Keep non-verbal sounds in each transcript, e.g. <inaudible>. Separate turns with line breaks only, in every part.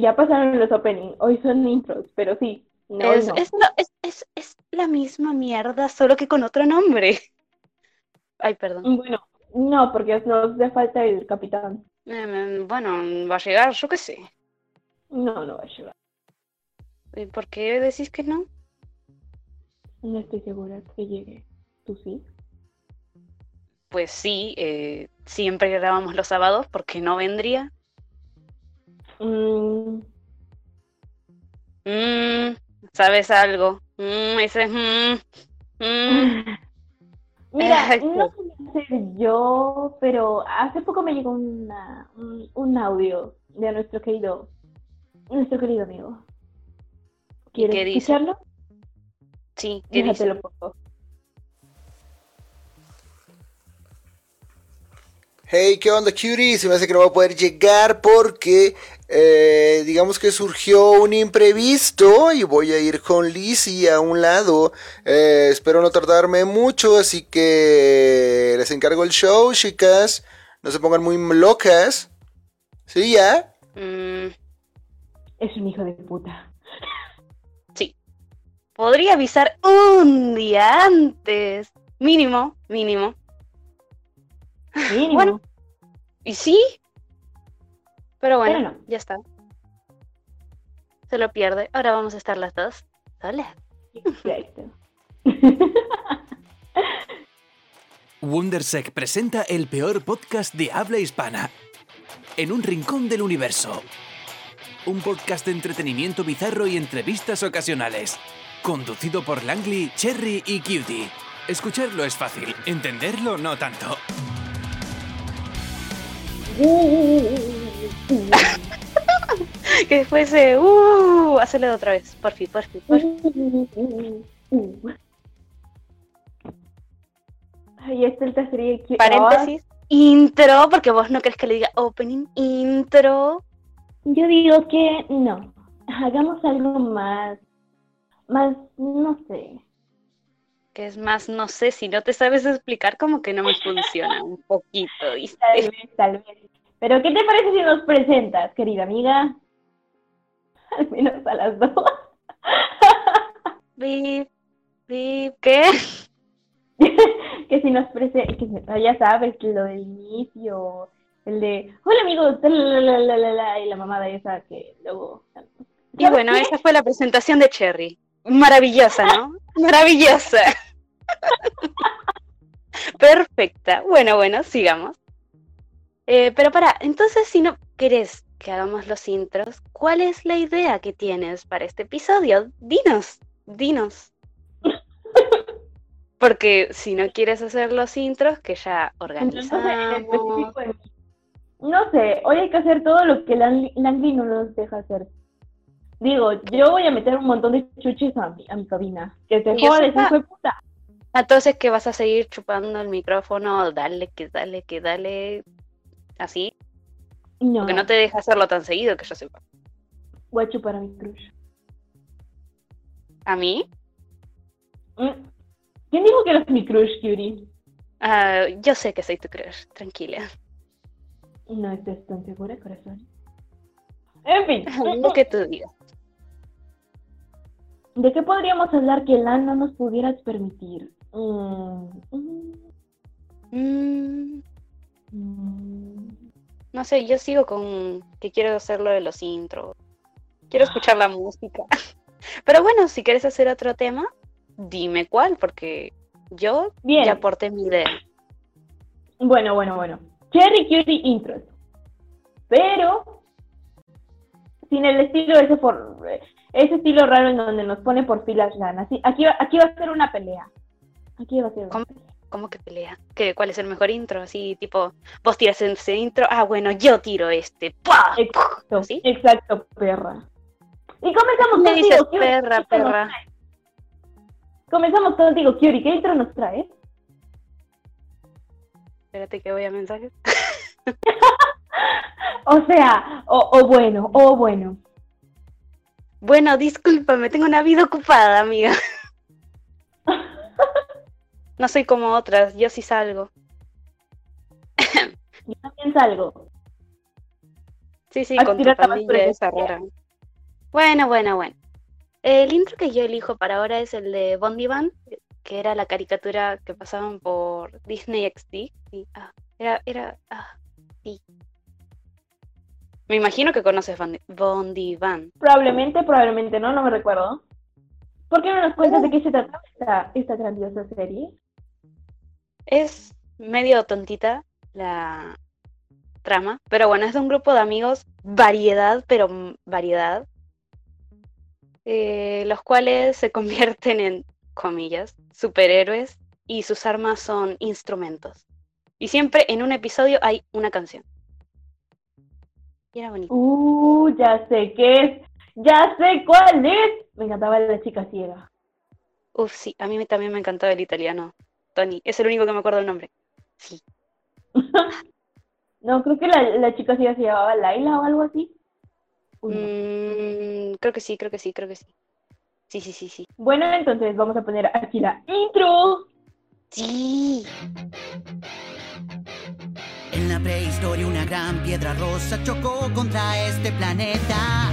Ya pasaron los openings, hoy son intros, pero sí. No,
es,
no.
es la- es- es- la misma mierda, solo que con otro nombre. <laughs> Ay, perdón.
Bueno, no, porque nos hace falta el capitán.
Em, bueno, va a llegar, yo qué sé.
No, no va a llegar.
¿Y ¿Por qué decís que no?
No estoy segura que llegue. ¿Tú sí?
Pues sí, eh, siempre grabamos los sábados, porque no vendría?
Mm,
Mm, ¿sabes algo? Mm, ese es... mm, mm. <laughs>
Mira,
Ay,
no quería ser yo, pero hace poco me llegó una, un, un audio de nuestro querido, nuestro querido amigo. ¿Quieres
qué dice?
escucharlo?
Sí, ¿qué dice?
Déjatelo, por favor.
Hey, ¿qué onda, cutie? Se me hace que no va a poder llegar porque, eh, digamos que surgió un imprevisto y voy a ir con Lizzie a un lado. Eh, espero no tardarme mucho, así que les encargo el show, chicas. No se pongan muy locas. ¿Sí, ya?
Mm,
Es un hijo de puta.
sí. Podría avisar un día antes. Mínimo, mínimo.
Mínimo.
Bueno. ¿Y sí? Pero bueno,
Pero no.
ya está. Se lo pierde. Ahora vamos a estar las dos solas.
Exacto. <laughs>
Wondersec presenta el peor podcast de habla hispana. En un rincón del universo. Un podcast de entretenimiento bizarro y entrevistas ocasionales. Conducido por Langley, Cherry y Cutie. Escucharlo es fácil, entenderlo no tanto. <laughs>
Que fuese, uh, hazlo otra vez. Por fin, por fin, por fin.
Ay, esta es la serie que...
Paréntesis, intro, porque vos no crees que le diga opening, intro.
Yo digo que no. Hagamos algo más. Más, no sé.
Que es más, no sé, si no te sabes explicar, como que no me funciona un poquito, ¿viste?
Tal vez, tal vez. Pero, ¿qué te parece si nos presentas, querida amiga? <laughs> Al menos a las dos.
Bip, bip, ¿qué? <laughs>
que si nos presentas, ya sabes, que lo del inicio, el de, hola amigos, la, la, la, y la mamada esa que luego...
Y bueno, esa fue la presentación de Cherry. Maravillosa, ¿no? <laughs> Maravillosa. Perfecta. Bueno, bueno, sigamos. Eh, pero para, entonces si no querés que hagamos los intros, ¿cuál es la idea que tienes para este episodio? Dinos, dinos. <laughs> Porque si no quieres hacer los intros, que ya organizamos.
en- no sé, hoy hay que hacer todo lo que Lang- Langley no nos deja hacer. Digo, yo voy a meter un montón de chuches a mi, a mi cabina. Que se joda, hijo de puta.
Entonces que vas a seguir chupando el micrófono, dale, que dale, que dale, así,
No,
porque no te deja hacerlo tan seguido que yo sepa.
voy a chupar a mi crush.
¿A mí?
Mm. ¿Quién dijo que eres mi crush, Curie?
Ah, yo sé que soy tu crush, tranquila.
No estés tan segura, corazón. En fin, <laughs>
Lo que tú digas.
¿de qué podríamos hablar que LAN no nos pudieras permitir? Mm, mm.
No sé, yo sigo con que quiero hacer lo de los intros. Quiero escuchar la música. <laughs> Pero bueno, si quieres hacer otro tema, dime cuál, porque yo
Bien.
ya aporté mi idea.
Bueno, bueno, bueno. Cherry Cutie intros. Pero sin el estilo ese por ese estilo raro en donde nos pone por filas LAN. Así, aquí, va- aquí va a ser una pelea. Aquí va a ser una pelea.
¿Cómo que pelea? ¿Qué, ¿Cuál es el mejor intro? Así, tipo, vos tiras ese intro, ah, bueno, yo tiro este. ¡Pah!
Exacto,
¿Sí?
exacto, perra. Y comenzamos
Me
contigo,
dices perra,
¿Qué nos
perra.
Comenzamos contigo, Curie. ¿Qué intro nos traes?
Espérate que voy a mensajes. <laughs>
O sea, o, o bueno, o bueno.
Bueno, discúlpame, tengo una vida ocupada, amiga. No soy como otras, yo sí salgo. <coughs>
Yo también salgo.
Sí, sí, con tu esa rara. Bueno, bueno, bueno. El intro que yo elijo para ahora es el de Bondi Band, que era la caricatura que pasaban por Disney XD. Sí, ah, era, era, ah, sí. Me imagino que conoces Bondi, Band.
Probablemente, probablemente no, no me recuerdo. ¿Por qué no nos cuentas de qué se trata esta, esta grandiosa serie?
Es medio tontita la trama, pero bueno, es de un grupo de amigos, variedad, pero variedad, eh, los cuales se <laughs> convierten en, comillas, superhéroes y sus armas son instrumentos. Y siempre en un episodio hay una canción. Y era bonito.
Uh, ya sé qué es. Ya sé cuál es. Me encantaba la chica ciega.
Uf, sí, a mí también me encantaba el italiano. Tony, es el único que me acuerdo el nombre. Sí. <laughs>
No, creo que la, la chica ciega se llamaba Laila o algo así. Uy, no.
Mm, creo que sí, creo que sí, creo que sí. Sí, sí, sí, sí.
Bueno, entonces vamos a poner aquí la intro.
Sí.
En la prehistoria una gran piedra rosa chocó contra este planeta.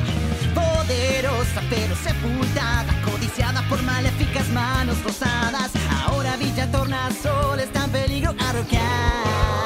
Poderosa pero sepultada, codiciada por maléficas manos rosadas. Ahora Villa Tornasol está en peligro arroquear.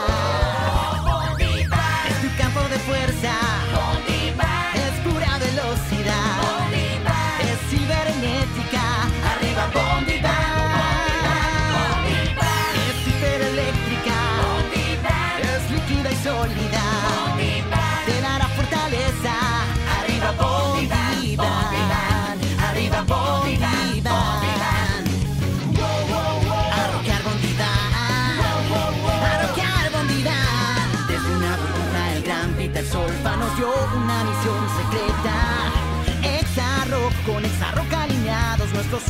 Alineados, nuestros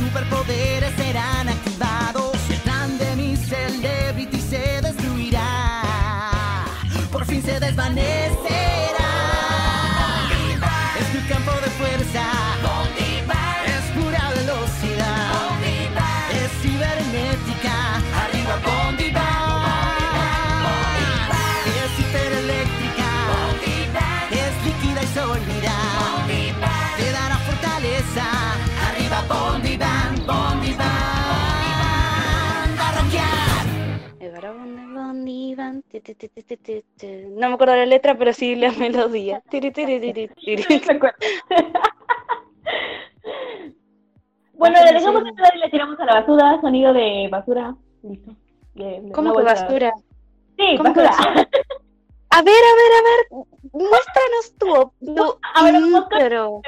No me acuerdo la letra, pero sí la melodía.
Bueno, le dejamos de y le tiramos a la basura. Sonido de basura. Listo. De- de
¿Cómo que basura?
Sí,
¿Cómo que
basura.
basura? <laughs> A ver, a ver, a ver. Muéstranos <laughs>
vamos con-
intro.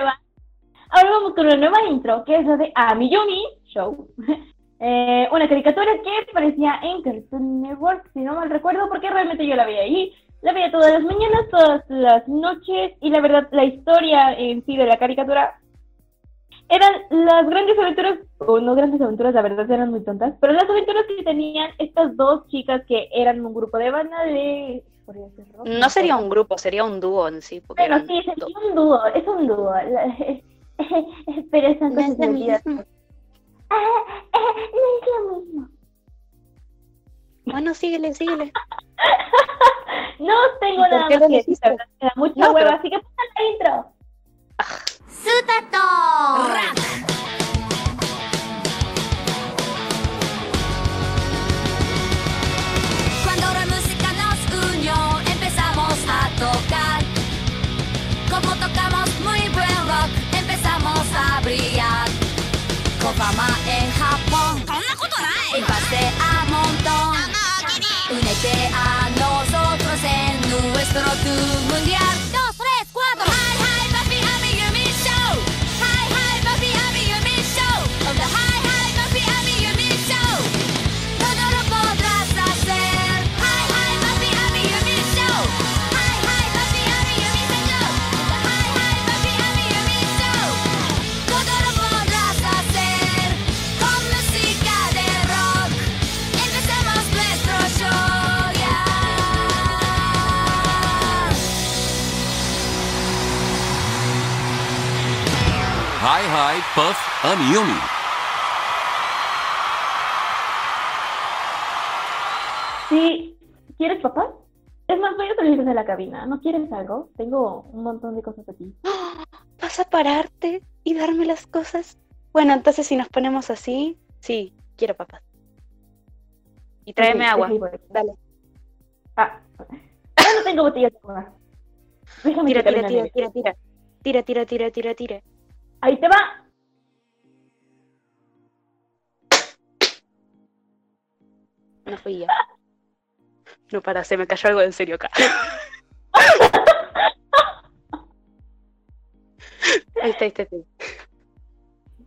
Ahora vamos con una nueva intro, que es la de Amiyumi Show. <laughs> Eh, una caricatura que aparecía en Cartoon Network, si no mal recuerdo, porque realmente yo la veía ahí. La veía todas las mañanas, todas las noches, y la verdad, la historia en sí de la caricatura eran las grandes aventuras, o no grandes aventuras, la verdad eran muy tontas, pero las aventuras que tenían estas dos chicas que eran un grupo de banda de...
No sería un grupo, sería un dúo en sí. Porque
Bueno,
eran
sí,
dos.
sería un dúo, es un dúo. <laughs> Pero son
No es
cosas no es lo mismo.
Bueno, síguele, síguele. <laughs>
No tengo
¿Por
nada más que decir, me da mucha
No,
hueva,
pero-
así que pongan la intro.
Cuando
Amiyumi.
Sí, ¿quieres papá? Es más, voy a salir de la cabina. ¿No quieres algo? Tengo un montón de cosas aquí. <gasps>
¿Vas a pararte y darme las cosas? Bueno, entonces si nos ponemos así, sí, quiero papas. Y tráeme agua. Dale.
Ah, ya no tengo botellas de agua. Déjame
Tira, tira, tira, tira, tira. Tira, tira, tira, tira, tira.
Ahí te va.
No fui yo. No, para, se me cayó algo en serio acá. Ahí está, ahí está, ahí está.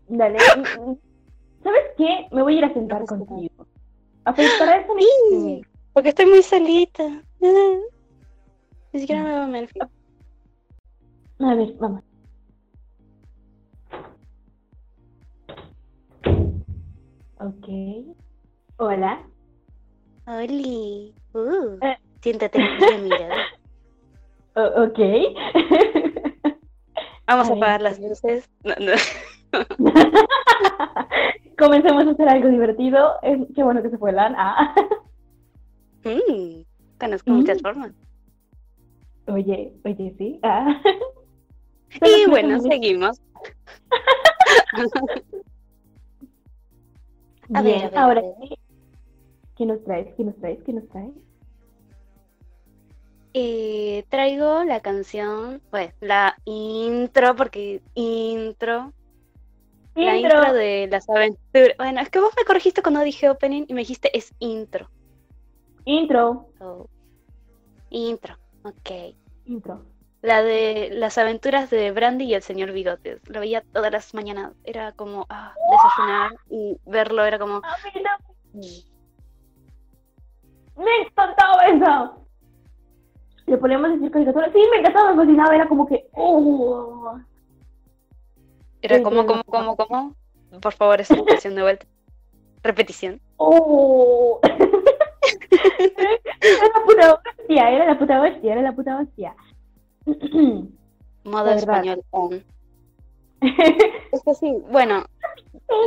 Dale. ¿Sabes qué? Me voy a ir a sentar
No
contigo. A para eso
Sí, Porque estoy muy solita. Ni siquiera me veo Melfi.
A ver, vamos. Ok. Hola.
Oli. Uh,
Eh.
siéntate aquí a mi lado. <laughs>
O- ok. <laughs>
Vamos a apagar las luces. No, no. <laughs>
Comencemos a hacer algo divertido. Es- qué bueno que se fue Lan. Ah.
Mm, conozco muchas
Mm.
formas.
Oye, oye, sí. Ah.
Y bueno, seguimos. A ver,
Bien,
a ver,
ahora sí. ¿Qué nos traes? ¿Qué nos traes? ¿Qué nos traes?
Eh, traigo la canción, pues, la intro, porque intro, la intro de las aventuras. Bueno, es que vos me corregiste cuando dije opening y me dijiste es intro.
Intro.
So, intro, ok.
Intro.
La de las aventuras de Brandy y el señor Bigotes. Lo veía todas las mañanas. Era como ah, desayunar y verlo era como.
Me encantaba eso. Le podemos decir caricatura. Sí, me encantaba, me fascinaba. Era como que. Oh.
Era como, como, como, como. Por favor, esa expresión de vuelta. Repetición.
Oh. <laughs> era la puta hostia, era la puta hostia, era la puta hostia.
Modo español on. <laughs> Es que sí, bueno,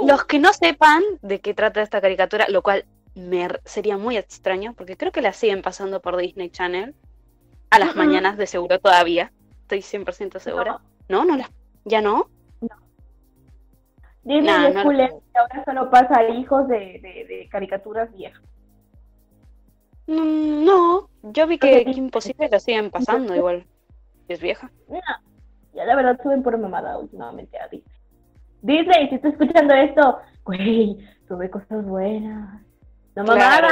los que no sepan de qué trata esta caricatura, lo cual me sería muy extraño, porque creo que la siguen pasando por Disney Channel a las mañanas de seguro todavía. Estoy 100% segura. No, no, las ya no.
Disney
Nah,
es
no lo
cool, y ahora solo pasa a hijos de, de, de caricaturas viejas.
Mm, No, yo vi que, que imposible lo siguen pasando igual. Es vieja.
No, ya la verdad suben por mamada últimamente a Disney. Disney, si estás escuchando esto, güey, sube cosas buenas. No
Claro.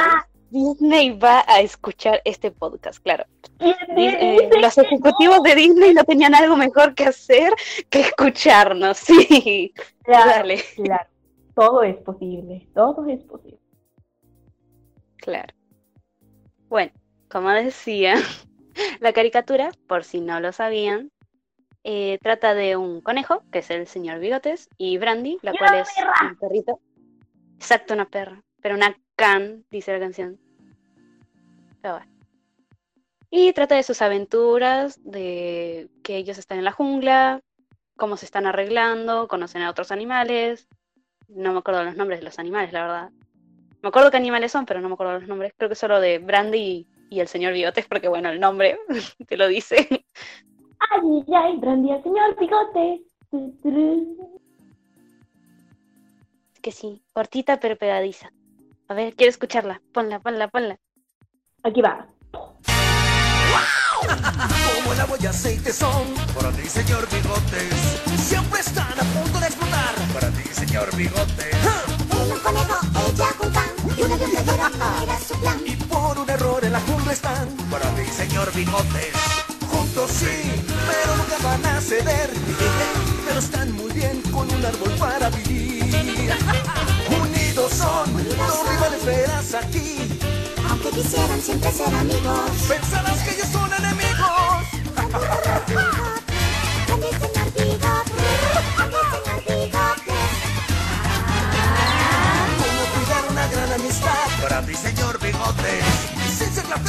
Disney va a escuchar este podcast, claro. Eh, los ejecutivos de Disney no tenían algo mejor que hacer que escucharnos, sí.
Claro,
Dale,
claro. Todo es posible, todo es posible.
claro. Bueno, como decía, <laughs> la caricatura, por si no lo sabían, eh, trata de un conejo, que es el señor Bigotes, y Brandy, la
¡Y
cual es
perra!
un perrito. Exacto, una perra, pero una can, dice la canción. Pero bueno. Y trata de sus aventuras, de que ellos están en la jungla, cómo se están arreglando, conocen a otros animales. No me acuerdo los nombres de los animales, la verdad. Me acuerdo qué animales son, pero no me acuerdo los nombres. Creo que solo de Brandy y, y el señor Bigotes, porque bueno, el nombre <laughs> te lo dice.
Ay, ay, Brandy, el señor bigote. Tu, turu.
que sí, cortita pero pegadiza. A ver, quiero escucharla. Ponla, ponla, ponla.
Aquí va.
Como el agua y aceite son para ti, señor Bigotes. Siempre están a punto de explotar para ti, señor Bigotes.
Un conejo, ella un can Y un avión cayera era su plan
Y por un error en la jungla están para ti, señor Bigotes. Juntos sí, pero nunca van a ceder. Pero están muy bien con un árbol para vivir. Son, los rivales verás aquí.
Aunque quisieran siempre ser amigos
Pensarás que ellos son enemigos.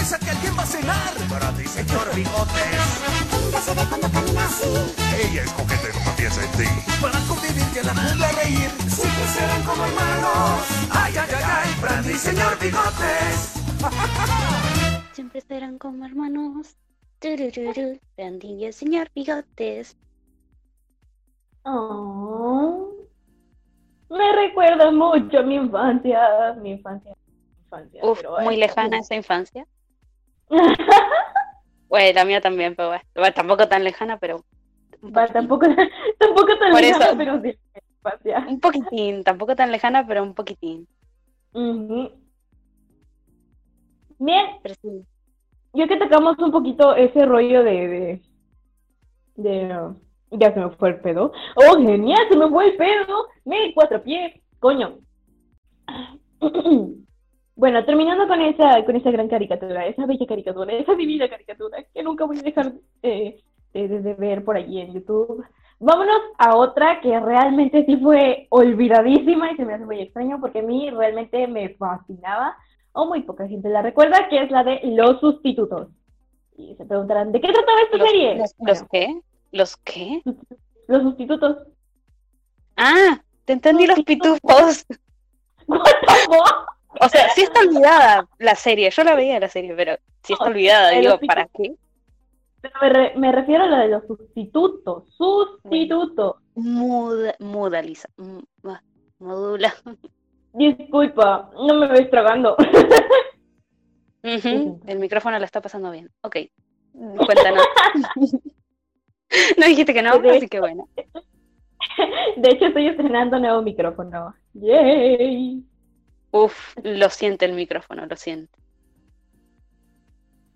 Que alguien va a cenar para ti, señor Bigotes.
Ella se ve cuando camina así
Ella es coqueta y nunca piensa en ti. Para convivir y en la jungla reír. Siempre serán como hermanos. Ay, ay, ay, ay, Brandy, señor Bigotes. <laughs>
Siempre serán como hermanos. Turururu, Randy y el señor Bigotes.
Oh. Me recuerda mucho a mi infancia, mi infancia, mi infancia.
Uf,
pero
muy lejana esa infancia. <laughs> Bueno, la mía también, pero bueno, bueno, tampoco tan lejana, pero
tampoco, <laughs> tampoco tan
Por
lejana,
eso.
pero sí.
Un poquitín, tampoco tan lejana, pero un poquitín.
Ujú. Bien,
Pero sí.
yo que tocamos un poquito ese rollo de, de, de, uh, ya se me fue el pedo. Oh, genial, se me fue el pedo. Me cuatro pies, coño. <clears throat> Bueno, terminando con esa, con esa gran caricatura, esa bella caricatura, esa divina caricatura que nunca voy a dejar eh, de, de- ver por allí en YouTube. Vámonos a otra que realmente sí fue olvidadísima y se me hace muy extraño porque a mí realmente me fascinaba o muy poca gente la recuerda, que es la de Los Sustitutos. Y se preguntarán, ¿de qué trataba esta
¿Los,
serie?
los-
Bueno,
los qué? ¿Los qué? <laughs>
Los Sustitutos.
Ah, te entendí los pitufos. <laughs>
What the fuck?
O sea, sí está olvidada la serie. Yo la veía la serie, pero sí está olvidada. Digo, ¿para qué?
Pero me, re- me refiero a la de los sustitutos. Sustitutos.
Muda, muda, Lisa. Modula.
Disculpa, no me ves tragando.
El micrófono la está pasando bien. Ok. Cuéntanos. <laughs> no dijiste que no,
De
así que bueno. <laughs>
De hecho, estoy estrenando nuevo micrófono. ¡Yay!
Uf, lo siente el micrófono, lo siente.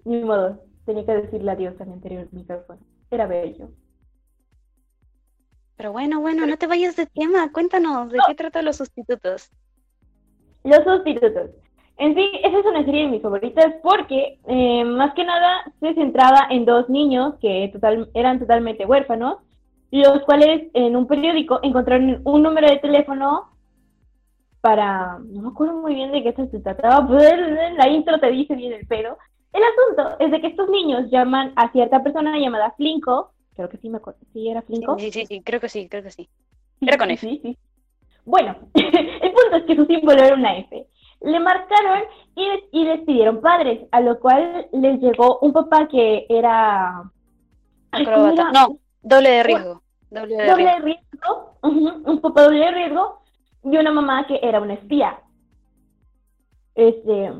Ni modo, tenía que decirle adiós a mi anterior micrófono. Era bello.
Pero bueno, bueno, no te vayas de tema. Cuéntanos, ¿de qué tratan los sustitutos?
Los sustitutos. En sí, esa es una serie de mis favoritas porque eh, más que nada se centraba en dos niños que total, eran totalmente huérfanos, los cuales en un periódico encontraron un número de teléfono para, no me acuerdo muy bien de qué se trataba, pero la intro te dice bien el pedo. El asunto es de que estos niños llaman a cierta persona llamada Flinko, creo que sí me acuerdo, sí era Flinko.
Sí, sí, sí, creo que sí, creo que sí. Era con F.
sí, sí. Bueno, <laughs> el punto es que su símbolo era una F. Le marcaron y, les- y les pidieron padres, a lo cual les llegó un papá que era... Ay, ¿cómo
Acróbata.
era?
No, doble de riesgo. Doble de
doble
riesgo.
de riesgo, ujú, un papá doble de riesgo, y una mamá que era una espía. Este,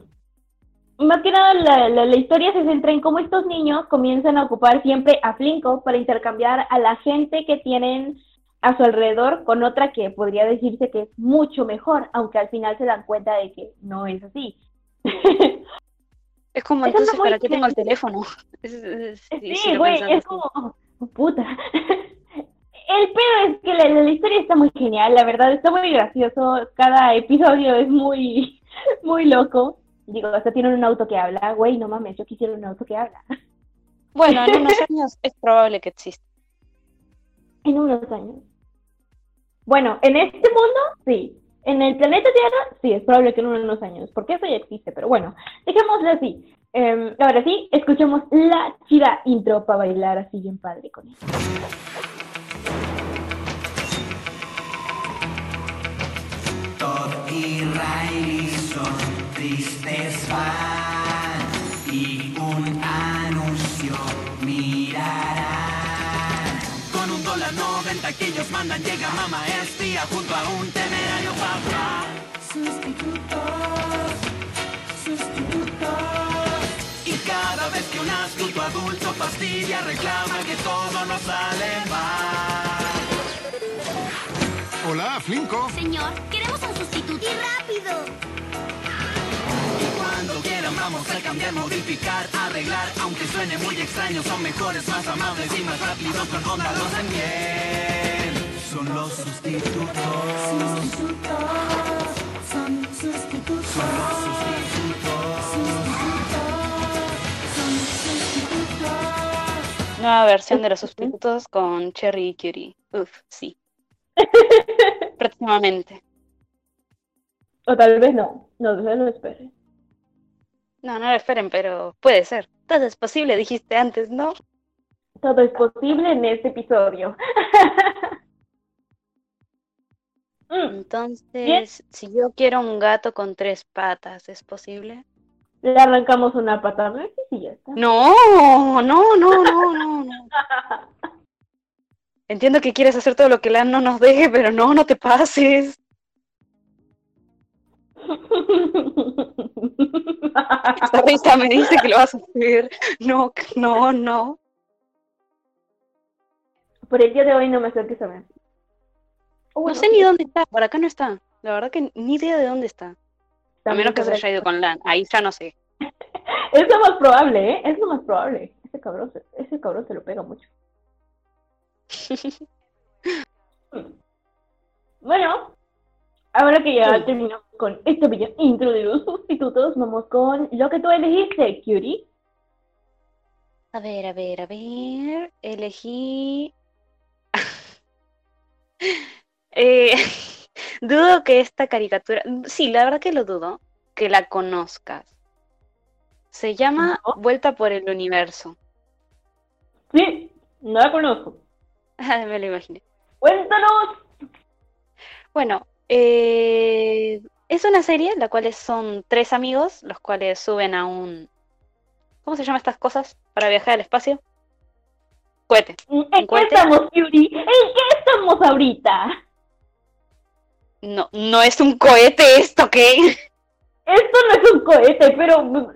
más que nada la, la- la historia se centra en cómo estos niños comienzan a ocupar siempre a Flinko para intercambiar a la gente que tienen a su alrededor con otra que podría decirse que es mucho mejor, aunque al final se dan cuenta de que no es así.
Es como entonces, ¿para qué tengo el teléfono? <laughs> Es- es-
Sí, güey, es como, oh, puta. El pedo es que la, la historia está muy genial, la verdad, está muy gracioso. Cada episodio es muy, <laughs> muy loco. Digo, hasta tienen un auto que habla. Güey, no mames, yo quisiera un auto que habla.
Bueno, en unos <laughs> años es probable que exista.
En unos años. Bueno, en este mundo, sí. En el planeta Tierra, sí, es probable que en unos años, porque eso ya existe, pero bueno, dejémoslo así. Em, ahora sí, escuchemos la chida intro para bailar así bien padre con él.
Y Riley son tristes fans y un anuncio mirarán. Con un dólar noventa que ellos mandan llega mamá espía junto a un temerario papá. Sustitutos, sustitutos. Y cada vez que un astuto adulto fastidia reclama que todo nos sale mal.
Hola, Flinko.
Señor, queremos ¡Y rápido!
Y cuando quieran vamos a cambiar, modificar, arreglar Aunque suene muy extraño, son mejores, más amables y más rápidos Con onda los hacen bien Son los sustitutos Son sustitutos Son los sustitutos
Nueva versión de los sustitutos con Cherry y Curie. Uf, sí. <laughs> Próximamente.
O tal vez no, no se lo espere.
No, no lo esperen, pero puede ser. Todo es posible, dijiste antes, ¿no?
Todo es posible en este episodio. <laughs> Mm,
Entonces, si yo quiero un gato con tres patas, ¿es posible?
Le arrancamos una pata Alexis y ya está.
No, no, no, no, no, no. <laughs> Entiendo que quieres hacer todo lo que Lan no nos deje, pero no, no te pases. Esta risa me dice que lo vas a hacer. No, no, no.
Por el día de hoy no me acerques a ver.
No sé ni dónde está, por acá no está. La verdad que ni idea de dónde está. A menos que se haya ido con Lan, ahí ya no sé. <laughs>
Es lo más probable, ¿eh? Es lo más probable. Ese cabrón, se- ese cabrón se lo pega mucho. <laughs> Bueno, ahora que ya
Sí.
terminamos con este video intro de los sustitutos, vamos con lo que tú elegiste, Cutie.
A ver, a ver, a ver. Elegí. <laughs> Eh, <laughs> dudo que esta caricatura. Sí, la verdad que lo dudo. Que la conozcas. Se llama
¿No?
Vuelta por el Universo.
Sí, no la conozco. <laughs>
Me lo imaginé.
Cuéntanos.
Bueno, eh, es una serie la cual son tres amigos, los cuales suben a un. ¿Cómo se llaman estas cosas para viajar al espacio? Cohete.
¿En qué estamos, Cutie? ¿En qué estamos ahorita?
No, no es un cohete esto, ¿qué?
Esto no es un cohete, pero no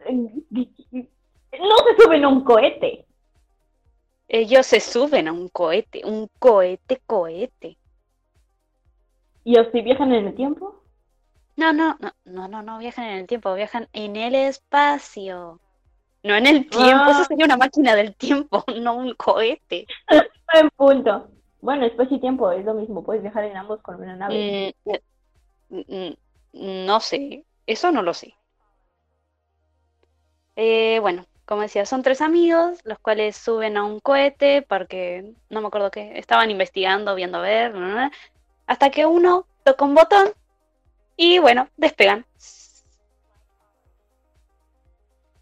se suben a un cohete.
Ellos se suben a un cohete, un cohete, cohete.
¿Y así viajan en el tiempo?
No, no, no, no, no, no viajan en el tiempo, viajan en el espacio. No en el tiempo,
Ah.
eso sería una máquina del tiempo, <laughs> no un cohete.
En punto. Bueno, espacio y tiempo es lo mismo, puedes viajar en ambos con una nave.
Mm, eh, mm, no sé, eso no lo sé. Eh, bueno, como decía, son tres amigos, los cuales suben a un cohete porque no me acuerdo qué, estaban investigando, viendo a ver, hasta que uno toca un botón y bueno, despegan.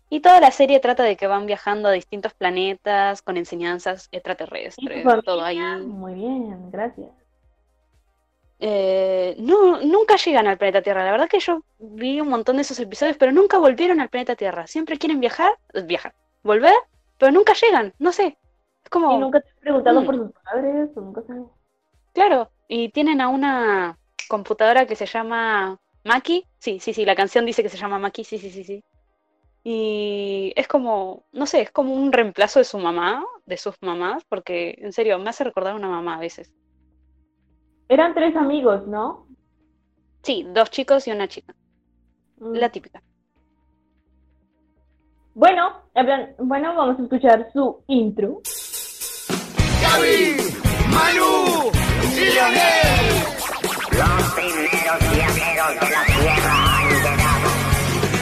Y toda la serie trata de que van viajando a distintos planetas con enseñanzas
¿Y tu
extraterrestres, todo ahí.
Muy bien, gracias.
Eh, no, nunca llegan al planeta Tierra. La verdad que yo vi un montón de esos episodios, pero nunca volvieron al planeta Tierra. Siempre quieren viajar, viajar, volver, pero nunca llegan. No sé. Es como,
¿Y nunca te has preguntado
Mm.
por sus padres? ¿O nunca sabes?
claro. Y tienen a una computadora que se llama Maki. Sí, sí, sí. La canción dice que se llama Maki. Sí, sí, sí, sí. Y es como, no sé, es como un reemplazo de su mamá, de sus mamás, porque en serio me hace recordar a una mamá a veces.
Eran tres amigos, ¿no?
Sí, dos chicos y una chica.
Mm.
La típica.
Bueno, bueno, vamos a escuchar su intro.
Gaby, Manu
Los primeros viajeros de la Tierra han llegado.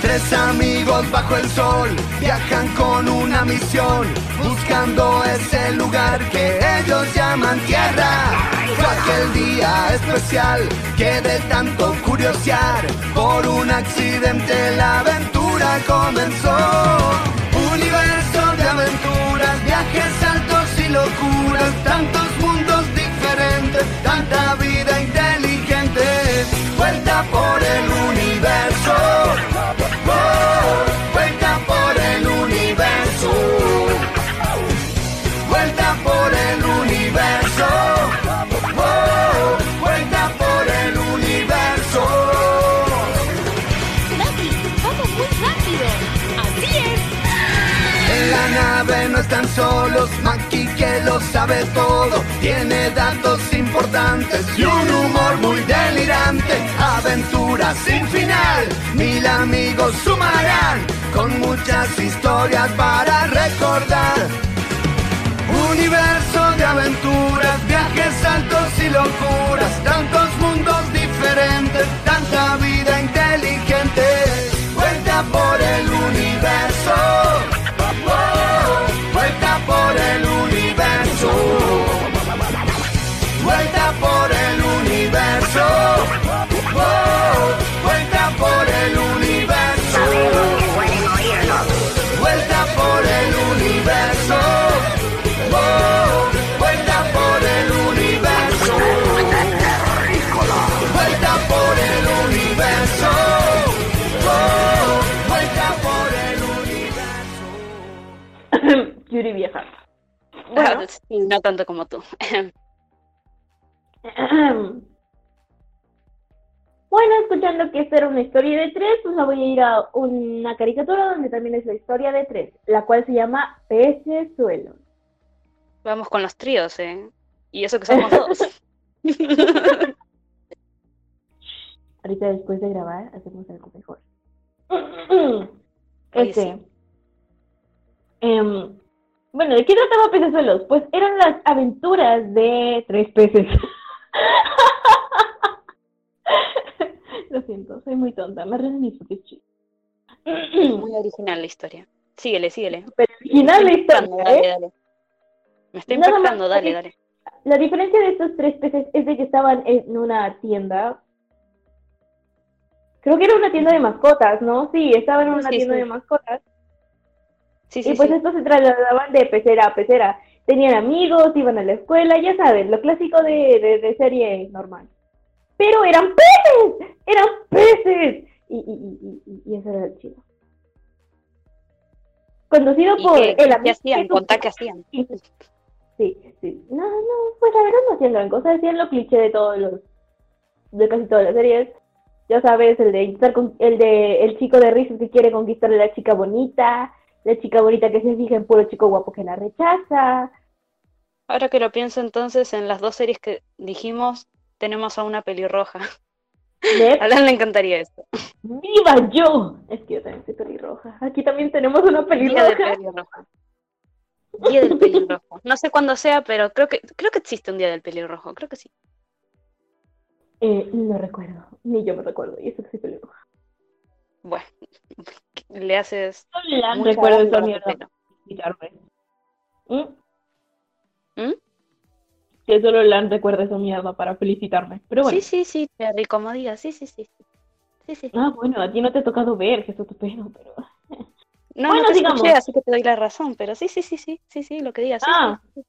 Tres amigos bajo el sol viajan con una misión, buscando ese lugar que ellos llaman tierra. Fue aquel día especial que de tanto curiosear, por un accidente la aventura comenzó. Universo de aventuras, viajes altos y locuras, tantos tanta vida inteligente. Vuelta por el universo. Oh, vuelta por el universo. Vuelta por el universo. Oh, vuelta por el universo.
¡Vamos muy rápido! ¡Así es!
En la nave no están solos, Maki que lo sabe todo, tiene datos y un humor muy delirante, aventuras sin final, mil amigos sumarán, con muchas historias para recordar. Universo de aventuras, viajes altos y locuras,
no tanto como tú. <clears throat>
Bueno, escuchando que esta era una historia de tres, pues voy a ir a una caricatura donde también es la historia de tres, la cual se llama Pecesuelo.
Vamos con los tríos, ¿eh? Y eso que somos dos. <laughs> <laughs>
Ahorita después de grabar hacemos algo mejor. <clears throat> Este.
sí.
em, bueno, ¿de qué trataba Pecesuelos? Pues eran las aventuras de tres peces. <laughs> Lo siento, soy muy tonta, me ríen mis propios.
Muy original la historia. Síguele, síguele.
Pero original la historia,
impactando,
¿eh?
dale, dale. Me está impactando, dale, dale.
La diferencia de estos tres peces es de que estaban en una tienda. Creo que era una tienda de mascotas, ¿no? Sí, estaban en una
sí,
tienda
sí.
de mascotas.
Sí, sí,
y pues
sí.
estos se trasladaban de pecera a pecera. Tenían amigos, iban a la escuela, ya sabes, lo clásico de, de, de serie normal. Pero eran peces, eran peces. Y, y, y, y, y eso era el chido. Conducido
¿Y
por
qué,
el
qué
amigo
hacían?
que-
Contá qué hacían.
Sí, sí. No, no, pues la verdad no hacían gran cosa, hacían lo cliché de todos los, de casi todas las series. Ya sabes, el de estar con, el de el chico de risas que quiere conquistar a la chica bonita, la chica bonita que se fija en puro chico guapo que la rechaza.
Ahora que lo pienso entonces, en las dos series que dijimos, tenemos a una pelirroja.
¿Ves? <laughs>
A Alan le encantaría esto.
¡Viva yo! Es que yo también soy pelirroja. Aquí también tenemos una
Día de
pelirroja.
pelirrojo. Día del pelirrojo. <laughs> No sé cuándo sea, pero creo que creo que existe un día del pelirrojo. Creo que sí.
Eh, no recuerdo, ni yo me recuerdo, y eso que soy pelirroja.
Bueno, le haces
Solo Lan
mucha
recuerda
honra
esa mierda. ¿Mm?
¿Mm?
Que solo Lan recuerda esa mierda para felicitarme. Pero bueno.
Sí, sí, sí, Terry, como digas. Sí, sí, sí. sí. Sí.
Ah, bueno, a ti no te ha tocado ver, que eso tu pedo, pero... <laughs>
No,
Bueno,
no te
sigamos.
escuché, así que te doy la razón, pero sí, sí, sí, sí, sí, sí, lo que digas. sí,
Ah.
sí, sí.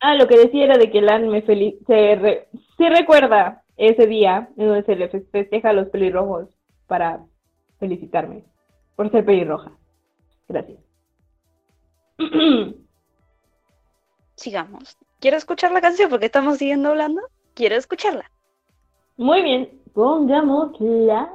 Ah, lo que decía era de que Lan me se re- sí recuerda ese día en donde se le fe- festeja a los pelirrojos para felicitarme por ser pelirroja. Gracias. <clears throat>
Sigamos. Quiero escuchar la canción porque estamos siguiendo hablando. Quiero escucharla.
Muy bien, pongámosla.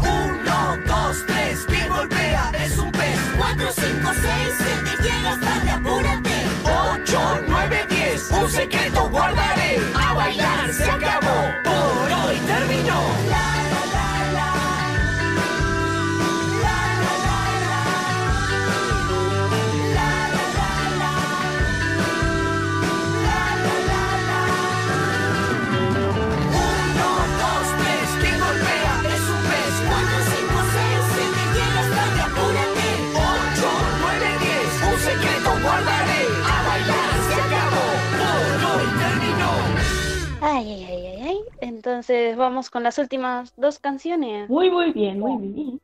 Uno, dos, tres, ¿quién golpea? Es un pez. Cuatro, cinco, seis, siete, llegas tarde, apúrate. Ocho, nueve, diez, un secreto guardaré. A bailar se acabó,
Entonces vamos con las últimas dos canciones.
Muy, muy bien, muy bien.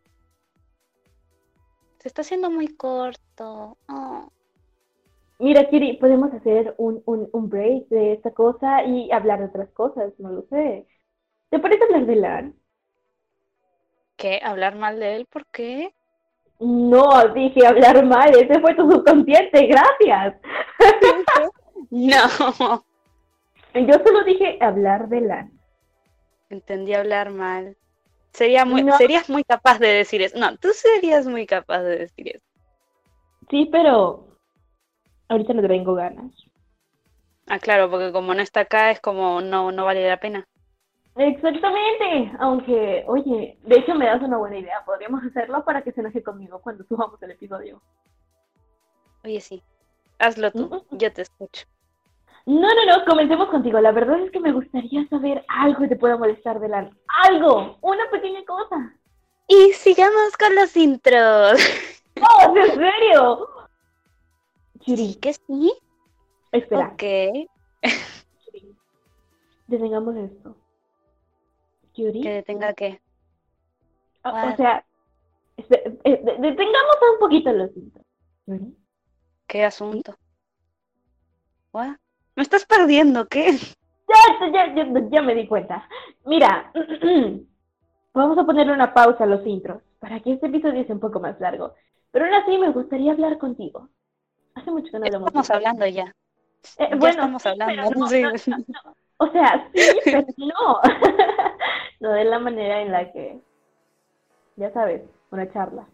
Se está haciendo muy corto. Oh.
Mira, Kiri, podemos hacer un, un, un break de esta cosa y hablar de otras cosas, no lo sé. ¿Te parece hablar de Lan?
¿Qué? ¿Hablar mal de él? ¿Por qué?
No, dije hablar mal, ese fue tu subconsciente, gracias. <laughs>
No. <laughs>
Yo solo dije hablar de Lan.
Entendí hablar mal. Sería muy,
No.
Serías muy capaz de decir eso. No, tú serías muy capaz de decir eso.
Sí, pero ahorita no tengo ganas.
Ah, claro, porque como no está acá es como no, no vale la pena.
Exactamente, aunque, oye, de hecho me das una buena idea, podríamos hacerlo para que se enoje conmigo cuando subamos el episodio.
Oye, sí. Hazlo tú. Yo te escucho.
No, no, no, comencemos contigo. La verdad es que me gustaría saber algo que te pueda molestar de Lan. Algo, una pequeña cosa.
Y sigamos con los intros. <laughs>
¡Oh, en serio! Chiri,
que sí.
espera,
Ok.
Detengamos esto. Chiri,
Que detenga que.
o- sea, eh, de- detengamos un poquito los intros.
¿Qué asunto? What? Me estás perdiendo, ¿qué?
Ya, ya, ya, ya me di cuenta. Mira, <clears throat> vamos a ponerle una pausa a los intros para que este episodio sea un poco más largo. Pero aún así me gustaría hablar contigo. Hace mucho que no hablamos.
Estamos hablando ya.
Eh,
ya
bueno,
estamos hablando,
no,
sí.
no, no, no. O sea, sí, <laughs> pero no. <laughs> no de la manera en la que, ya sabes, una charla.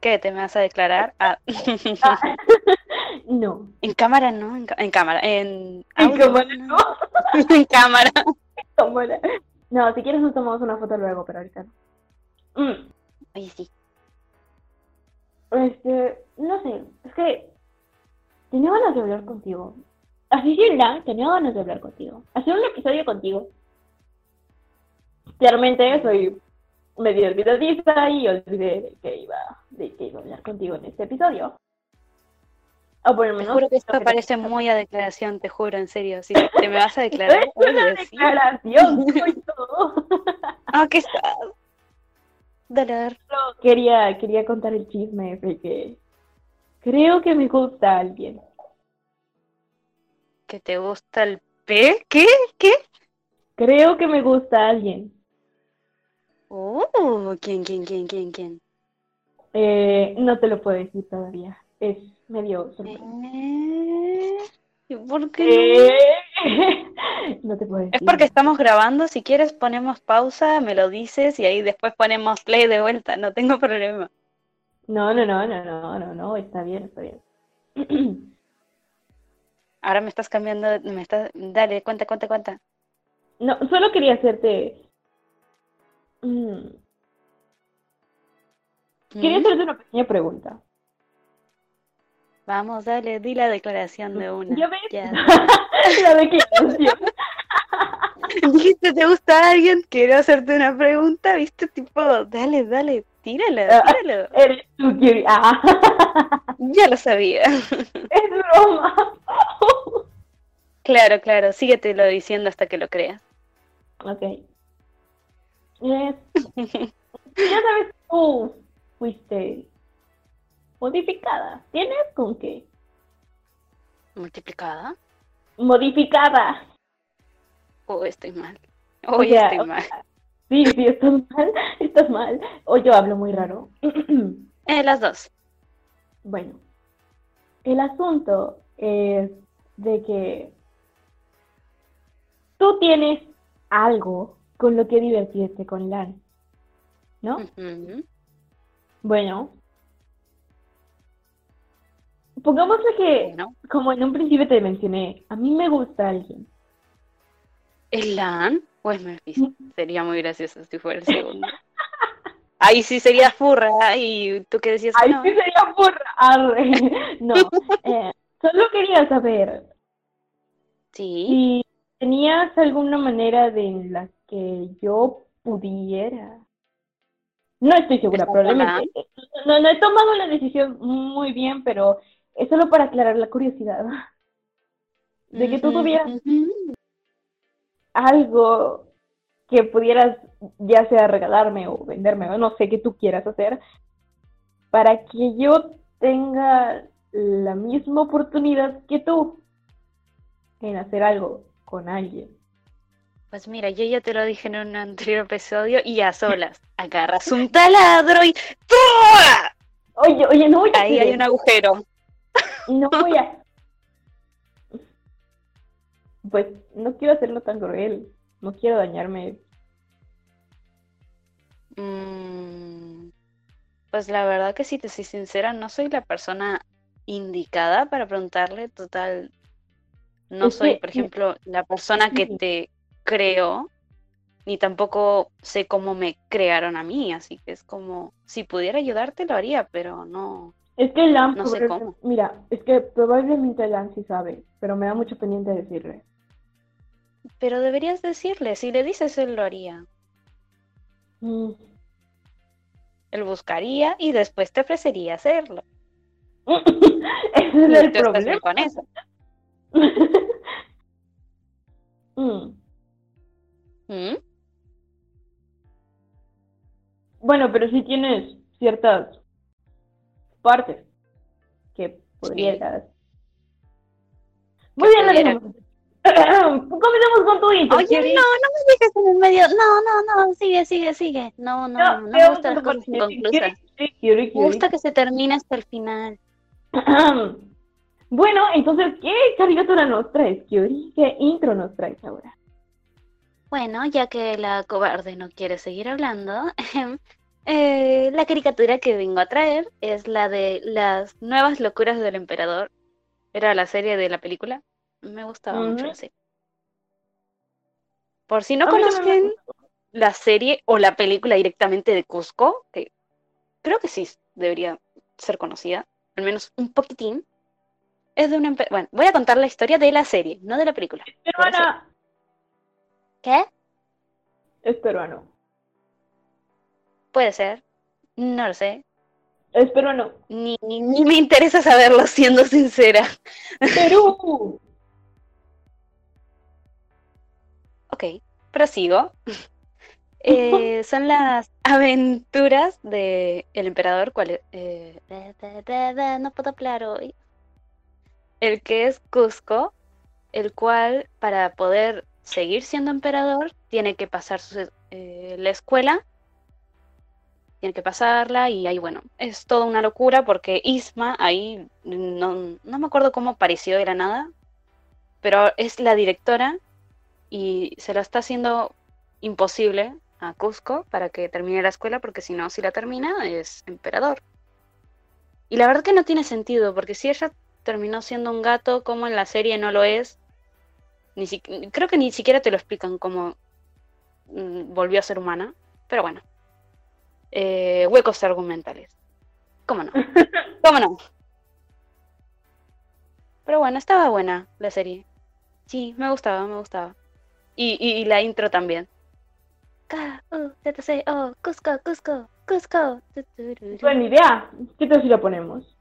¿Qué? ¿Te me vas a declarar? Ah,
Ah, <laughs> no.
en cámara no, en, en cámara, en
cámara
no. <laughs> en cámara. <laughs>
cámara. No, si quieres nos tomamos una foto luego, pero ahorita no. Mm,
Oye, sí.
Este, no sé, es que tenía ganas de hablar contigo. Así sin tenía ganas de hablar contigo. Hacer un episodio contigo. Claramente soy medio olvidadiza y olvidé de que iba, de que iba a hablar contigo en este episodio. O por lo
Te
menos.
juro que esto
que-
parece muy a declaración, te juro, en serio. Si <laughs> te me vas a declarar,
Es una
oye,
declaración, <laughs> soy todo.
Ah, qué sad. Dolor.
Solo quería, quería contar el chisme de que creo que me gusta alguien.
¿Que te gusta el P? ¿Qué? ¿Qué?
Creo que me gusta alguien.
Uh, ¿quién, quién, quién, quién, quién?
Eh, no te lo puedo decir todavía. Es medio sorpresa.
Eh, ¿y ¿Por qué no?
Eh, <laughs> no te puedo decir.
Es porque estamos grabando, si quieres ponemos pausa, me lo dices y ahí después ponemos play de vuelta, no tengo problema.
No, no, no, no, no, no, no, está bien, está bien. <clears throat>
Ahora me estás cambiando, me estás, dale, cuenta, cuenta, cuenta.
No, solo quería hacerte. mm, Quería
¿Mm?
hacerte una pequeña pregunta.
Vamos, dale, di la declaración de una.
¿Ya ves?
Ya. <laughs>
La declaración. <laughs>
Dijiste, ¿te gusta alguien? Quiero hacerte una pregunta, ¿viste? Tipo, dale, dale, tírala,
Ah.
tíralo.
Eres tú, Kiri. Ah,
Ya lo sabía. <laughs>
es broma.
Claro, claro, síguetelo diciendo hasta que lo creas.
Ok. Es- ya sabes, tú fuiste modificada. ¿Tienes con qué?
¿Multiplicada?
Modificada.
Oh, estoy mal.
O
Hoy
sea,
estoy
o
mal.
sea, Sí, sí, estás <laughs> mal. Estás mal. O yo hablo muy raro. <clears throat>
Eh, las dos.
Bueno, el asunto es de que tú tienes algo con lo que divertirte con Lan, ¿no? Bueno, pongámosle que,
Bueno,
como en un principio te mencioné, a mí me gusta alguien.
¿el LAN o es Memphis? Sería muy gracioso si fuera el segundo. Ahí sí sería furra y tú que decías
Ay,
no.
sí sería burra. Arre. <laughs> No, eh, solo quería saber
Sí.
si tenías alguna manera de en la que yo pudiera. No estoy segura,
¿Estás
probablemente. No, no he tomado la decisión muy bien, pero es solo para aclarar la curiosidad. De que tú tuvieras algo que pudieras ya sea regalarme o venderme o no sé qué tú quieras hacer para que yo tenga la misma oportunidad que tú en hacer algo con alguien.
Pues mira, yo ya te lo dije en un anterior episodio y a solas. Agarras un taladro y ¡Tua!
Oye, oye, no voy a
Ahí hay un agujero.
No voy a pues no quiero hacerlo tan cruel, no quiero dañarme.
Mm, Pues la verdad que si te soy sincera, no soy la persona indicada para preguntarle. Total, no
Es
soy,
que-
por ejemplo, la persona que te creo, ni tampoco sé cómo me crearon a mí. Así que es como, si pudiera ayudarte, lo haría, pero no.
Es que
No sé cómo.
mira, es que probablemente Lan sí sabe, pero me da mucho pendiente decirle.
Pero deberías decirle, si le dices, él lo haría.
Mm.
Él buscaría y después te ofrecería hacerlo. <laughs>
Ese es el problema.
con eso. <laughs>
Mm.
¿Mm?
Bueno, pero sí tienes ciertas partes que podrías. Muy bien, dejamos. <laughs> Comencemos con tu intro.
Oye, no, no me dejes en el medio. No, no, no, sigue, sigue, sigue. No, no,
No,
me gustan las cosas
parte.
inconclusas.
¿Quieres- Kyuri,
Me gusta que se termine hasta el final. <clears throat>
Bueno, entonces, ¿qué caricatura nos traes, Kyuri? ¿Qué intro nos traes ahora?
Bueno, ya que la cobarde no quiere seguir hablando, <laughs> eh, la caricatura que vengo a traer es la de las nuevas locuras del emperador. Era la serie de la película. Me gustaba mucho la serie. Por si no
A
conocen la serie o la película directamente de Cusco, que creo que sí debería ser conocida, al menos un poquitín. Es de un empe- Bueno, voy a contar la historia de la serie, no de la película.
Peruana.
¿Qué?
Es peruano.
Puede ser. No lo sé.
Es peruano.
Ni, ni, ni me interesa saberlo, <laughs> siendo sincera.
Perú. <laughs>
Ok, prosigo. <laughs> Eh, son las aventuras de el emperador, ¿cuál es? Eh, da, da, da, da, no puedo hablar hoy. El que es Cusco, el cual para poder seguir siendo emperador tiene que pasar su- eh, la escuela, tiene que pasarla y ahí bueno, es toda una locura porque Isma ahí no, no me acuerdo cómo apareció de la nada, pero es la directora y se la está haciendo imposible a Cusco para que termine la escuela, porque si no, si la termina, es emperador. Y la verdad que no tiene sentido, porque si ella terminó siendo un gato, como en la serie no lo es, ni si- creo que ni siquiera te lo explican cómo mm, volvió a ser humana, pero bueno. Eh, huecos argumentales. ¿Cómo no? <laughs> ¿Cómo no? Pero bueno, estaba buena la serie. Sí, me gustaba, me gustaba. Y, y, y la intro también. K-U-Z-C-O, Cusco, Cusco, Cusco.
Buena idea. ¿Qué tal si lo ponemos?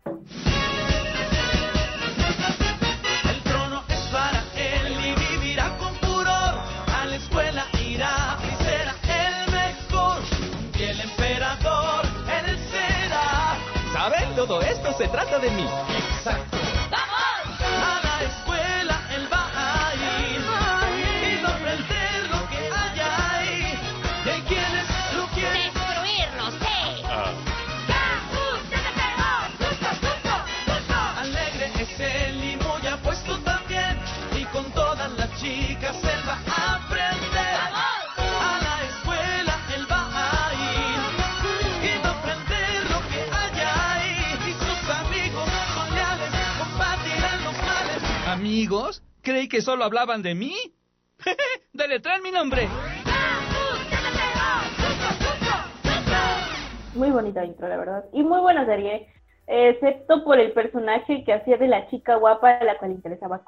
Se trata de mí.
Exacto. Que
solo hablaban de mí? <laughs> Deletrean mi nombre.
Muy bonita intro, la verdad. Y muy buena serie. Excepto por el personaje que hacía de la chica guapa a la cual interesaba.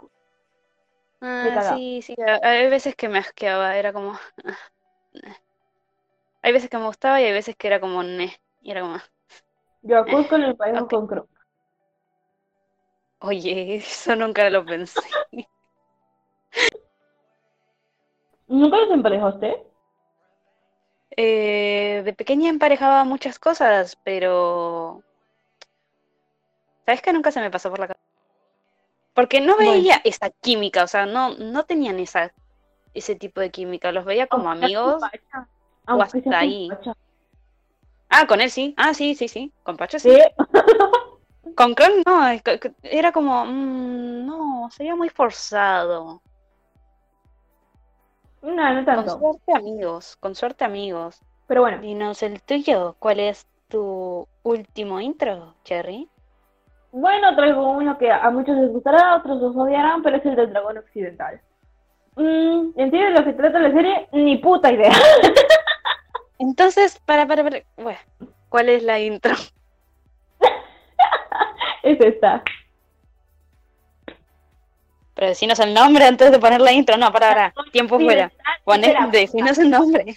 Ah, sí, sí, hay veces que me asqueaba, era como... <laughs> Hay veces que me gustaba y hay veces que era como... "Neh", Y era como...
Yo a Cusco lo emparejo
ok.
con Croc.
Oye, <laughs> eso nunca lo pensé.
¿Nunca los emparejaste?
Eh, de pequeña emparejaba muchas cosas, pero... ¿Sabes que nunca se me pasó por la cabeza? Porque no
Bueno.
veía esa química, o sea, no, no tenían esa, ese tipo de química, los veía como
Aunque
amigos.
Pacha. Sea
hasta ahí.
Pacha.
Ah, con él sí, ah, sí, sí, sí, con Pacho sí.
Sí.
Con Kron no, era como, mm, no, sería muy forzado.
No, no
Con
tanto.
suerte amigos, con suerte amigos.
Pero bueno,
Dinos el tuyo, ¿cuál es tu último intro, Cherry?
bueno, traigo uno que a muchos les gustará, a otros los odiarán, pero es el del dragón occidental. Mm, en de lo que trata la serie, ni puta idea. <laughs>
Entonces, para, para, para, bueno, ¿cuál es la intro? <laughs>
es esta.
Pero decinos el nombre antes de poner la intro, no, para, para, tiempo fuera. Decinos el nombre.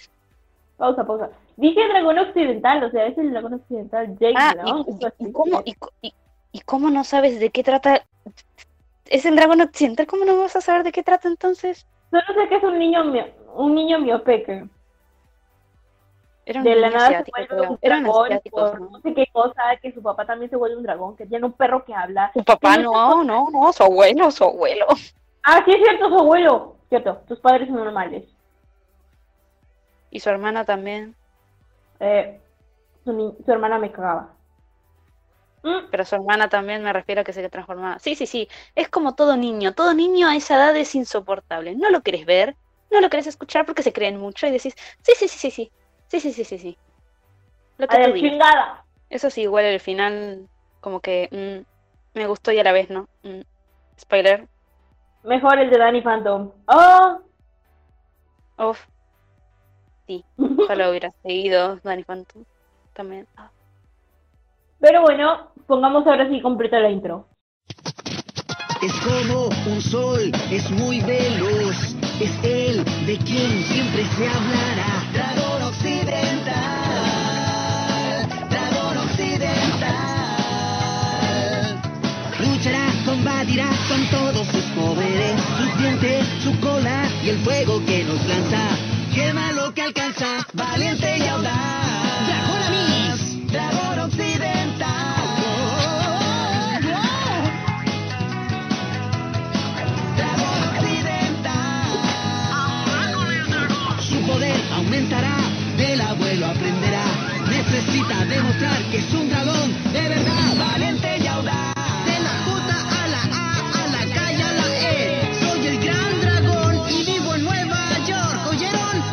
Pausa, pausa. Dije dragón occidental, o sea, es el dragón occidental Jake
Ah,
Dragón,
y, cómo, y, y- cómo no sabes de qué trata? Es el dragón occidental, ¿cómo no vas a saber de qué trata entonces?
Solo sé que es un niño, mio- un niño miope que
Era
de la nada se vuelve un dragón por
¿no?
no sé qué cosa, que su papá también se vuelve un dragón, que tiene un perro que habla.
Su papá no, no, no, su abuelo, su abuelo.
Ah, sí es cierto, su abuelo. Cierto, tus padres son normales.
Y su hermana también.
Eh, su, su hermana me cagaba. Mm,
Pero su hermana también me refiero a que se transformaba. Sí, sí, sí. Es como todo niño. Todo niño a esa edad es insoportable. No lo querés ver, no lo querés escuchar porque se creen mucho y decís, sí, sí, sí, sí, sí. Sí, sí, sí, sí, sí. Lo que
a
tú digas.
chingada.
Eso sí, igual el final, como que mm, me gustó y a la vez no. Mm. Spoiler.
Mejor el de Danny Phantom. Oh,
Uf. Sí, ojalá <laughs> hubiera seguido Danny Phantom también. Ah.
pero bueno, pongamos ahora sí completa la intro.
Es como un sol, es muy veloz, es él de quien siempre se hablará. Occidental, dragón occidental. Luchará, combatirá con todos sus poderes, sus dientes, su cola y el fuego que nos lanza. Quema lo que alcanza, valiente demostrar que es un dragón de verdad, valiente y audaz. De la J a la A, a la calle a la E. Soy el gran dragón y vivo en Nueva York. ¿Oyeron?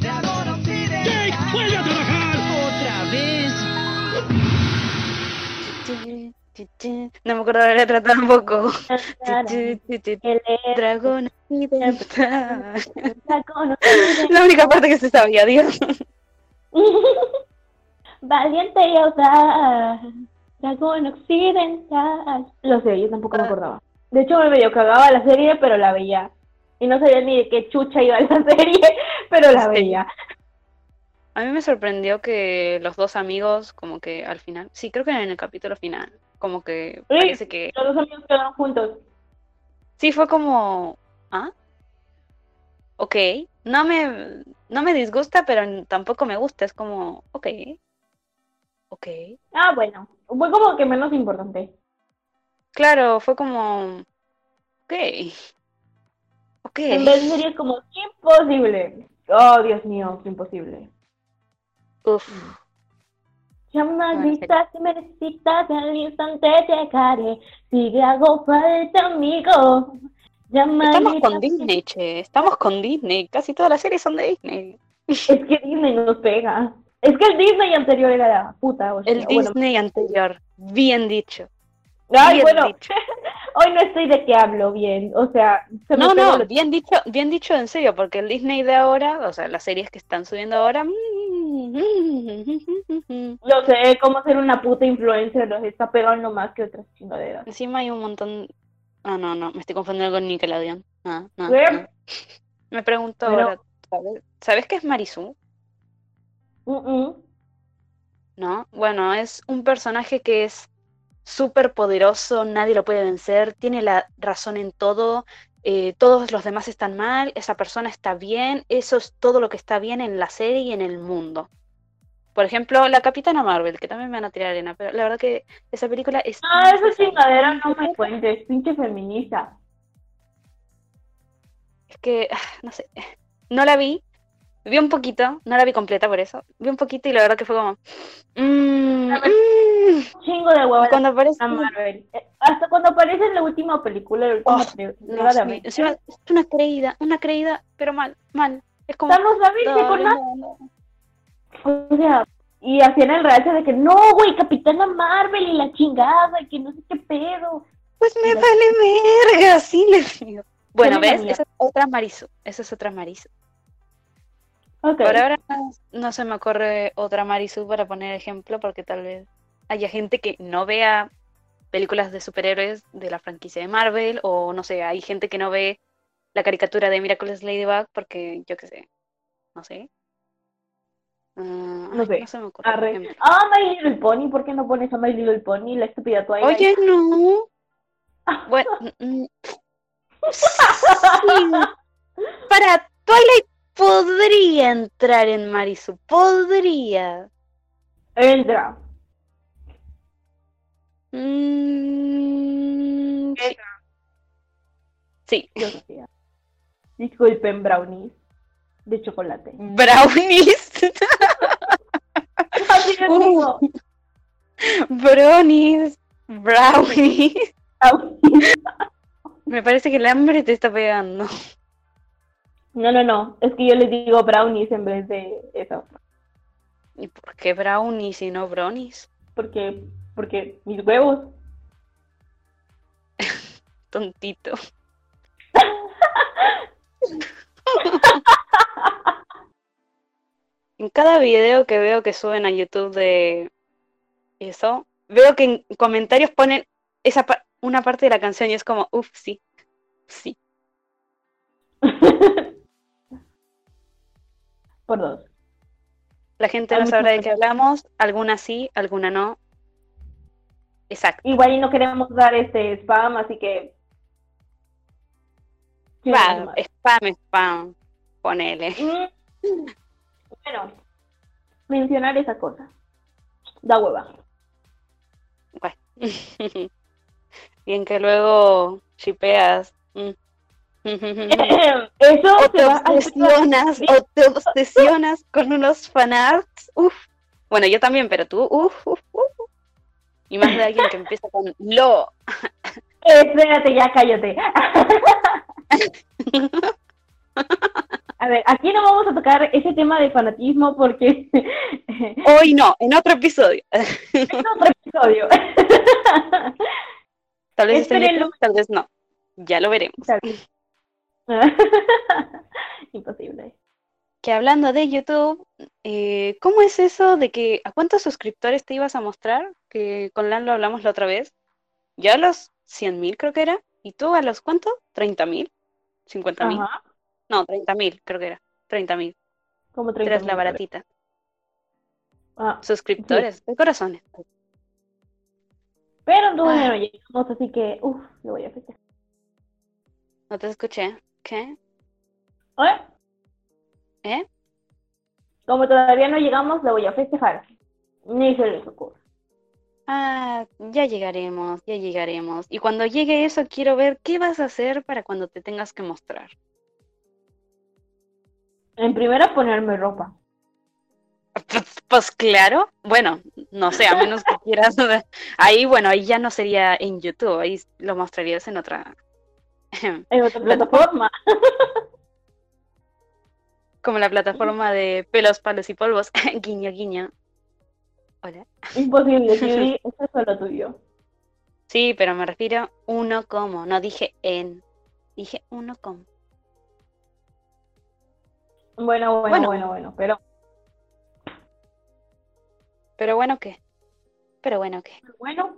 Dragón occidental. ¡Jake, vuelve a trabajar! Otra vez.
No me acuerdo de la letra tampoco. Occidental.
dragón <laughs>
La única parte que se sabía, Dios. <laughs>
Valiente y audaz. Dragón occidental. Lo sé, yo tampoco me
Ah.
acordaba. De hecho, me medio cagaba la serie, pero la veía. Y no sabía ni de qué chucha iba la <laughs> serie, pero la
Sí.
veía.
A mí me sorprendió que los dos amigos, como que al final, sí, creo que en el capítulo final, como que
Sí.
parece que
Los dos amigos quedaron juntos.
sí fue como, ah, ok, no me, no me disgusta, pero tampoco me gusta, es como, ok, ok,
Ah, bueno. Fue como que menos importante.
claro, fue como, ok, ok,
En vez de series como imposible. Oh, Dios mío, qué imposible.
uf,
Ya maldita, si me necesitas, al instante llegaré. Sigue, hago falta, amigo. Ya
estamos con Disney, che, estamos con Disney, casi todas las series son de Disney.
Es que Disney nos pega. Es que el Disney anterior era la puta. o sea,
El
bueno.
Disney anterior, bien dicho.
Ay,
bien
bueno,
dicho. <laughs>
hoy no estoy de qué hablo bien. O sea, se me
No, no, bien dicho, bien dicho en serio, porque el Disney de ahora, o sea, las series que están subiendo ahora, mm,
Yo sé cómo ser una puta influencer, los está pegando más que otras chingaderas.
encima hay un montón. Ah, no, no, me estoy confundiendo con Nickelodeon. Ah, no,
¿Qué?
no. Me pregunto
Pero-
ahora, ¿sabes, ¿sabes qué es Marisú? ¿No? Bueno, es un personaje que es súper poderoso, nadie lo puede vencer, tiene la razón en todo, eh, todos los demás están mal, esa persona está bien, eso es todo lo que está bien en la serie y en el mundo. Por ejemplo, la Capitana Marvel, que también me van a tirar arena, pero la verdad que esa película es...
Esa
necesaria.
chingadera no me cuentes, pinche feminista.
Es que, ah, no sé, no la vi, vi un poquito, no la vi completa por eso, vi un poquito y la verdad que fue como... mm, mm.
Chingo de huevos.
Cuando aparece...
a Marvel. Eh, Hasta cuando aparece en la última película, la última
Oh,
tre-
No, sí, es una creída, una creída, pero mal, mal. Es como...
La viste
dale,
con nada. O sea, y hacían el realce de que no, güey, Capitana Marvel y la chingada, y que no sé qué pedo.
Pues me vale verga, así les digo. Bueno, ¿ves? Esa es otra Marisu. Esa es otra Marisu.
Ok.
Por ahora no, se me ocurre otra Marisu para poner ejemplo, porque tal vez haya gente que no vea películas de superhéroes de la franquicia de Marvel, o no sé, hay gente que no ve la caricatura de Miraculous Ladybug, porque yo qué sé, no sé. Ah,
No sé.
no se me ocurre
Arre. Ah, My Little Pony, ¿por qué no pones a My Little Pony, la estúpida Twilight?
Oye, no. <laughs> Bueno, mm, <laughs> sí. Para Twilight podría entrar en Marisu, podría.
Entra.
Mm, sí. Sí.
Disculpen, brownies de chocolate. <laughs>
Brownies.
Yo digo,
Brownies, brownies. Me parece que el hambre te está pegando.
No, no, no. Es que yo les digo brownies en vez de eso.
¿Y por qué brownies y no brownies?
Porque, porque mis huevos. <laughs>
Tontito. <laughs> En cada video que veo que suben a YouTube de eso, veo que en comentarios ponen esa pa- una parte de la canción y es como, uff, sí, sí. <laughs>
Por dos.
La gente
Hay
no sabrá de qué hablamos, alguna sí, alguna no. Exacto.
Igual y no queremos dar este spam, así que. Nomás.
spam, spam, ponele.
Mm. Bueno, mencionar esa cosa. Da hueva.
Bueno. <laughs> Bien que luego shipeas. mm. <laughs>
Eso
o te
a
obsesionas, o te obsesionas con unos fanarts. Uf. Bueno, yo también, pero tú, uf, uf, uf. Y más de alguien que empieza con lo.
Espérate, ya cállate. A ver, aquí no vamos a tocar ese tema de fanatismo porque <laughs>
Hoy no, en otro episodio.
es otro episodio.
Tal vez esté en tal vez no. Ya lo veremos. <laughs>
Imposible.
Que hablando de YouTube, eh, ¿cómo es eso de que a cuántos suscriptores te ibas a mostrar? Que con Lan lo hablamos la otra vez. Yo a los 100.000 creo que era. ¿Y tú a los cuántos? ¿30.000? ¿50.000?
Ajá.
No, 30.000 creo que era. 30.000.
Como
Tú
30
eres la baratita.
Ah,
Suscriptores, de corazones.
pero no,
Ah.
no llegamos, así que, uff, lo voy a festejar.
No te escuché. ¿Qué?
¿Eh?
¿Eh?
Como todavía no llegamos, lo voy a festejar. Ni se les ocurre.
Ah, ya llegaremos, ya llegaremos. Y cuando llegue eso, quiero ver qué vas a hacer para cuando te tengas que mostrar.
En primera, ponerme ropa.
Pues, <laughs> pues claro, bueno, no sé, a menos que quieras. <laughs> Ahí, bueno, ahí ya no sería en YouTube, ahí lo mostrarías en otra. <laughs>
En otra plataforma. <laughs>
Como la plataforma de pelos, palos y polvos. <laughs> Guiño, guiño. Hola.
Imposible, Yuri, eso es solo tuyo.
Sí, pero me refiero uno como, no dije en. Dije uno como.
Bueno, bueno,
Bueno.
bueno, bueno, pero
Pero bueno, ¿qué? Pero bueno, ¿qué?
bueno.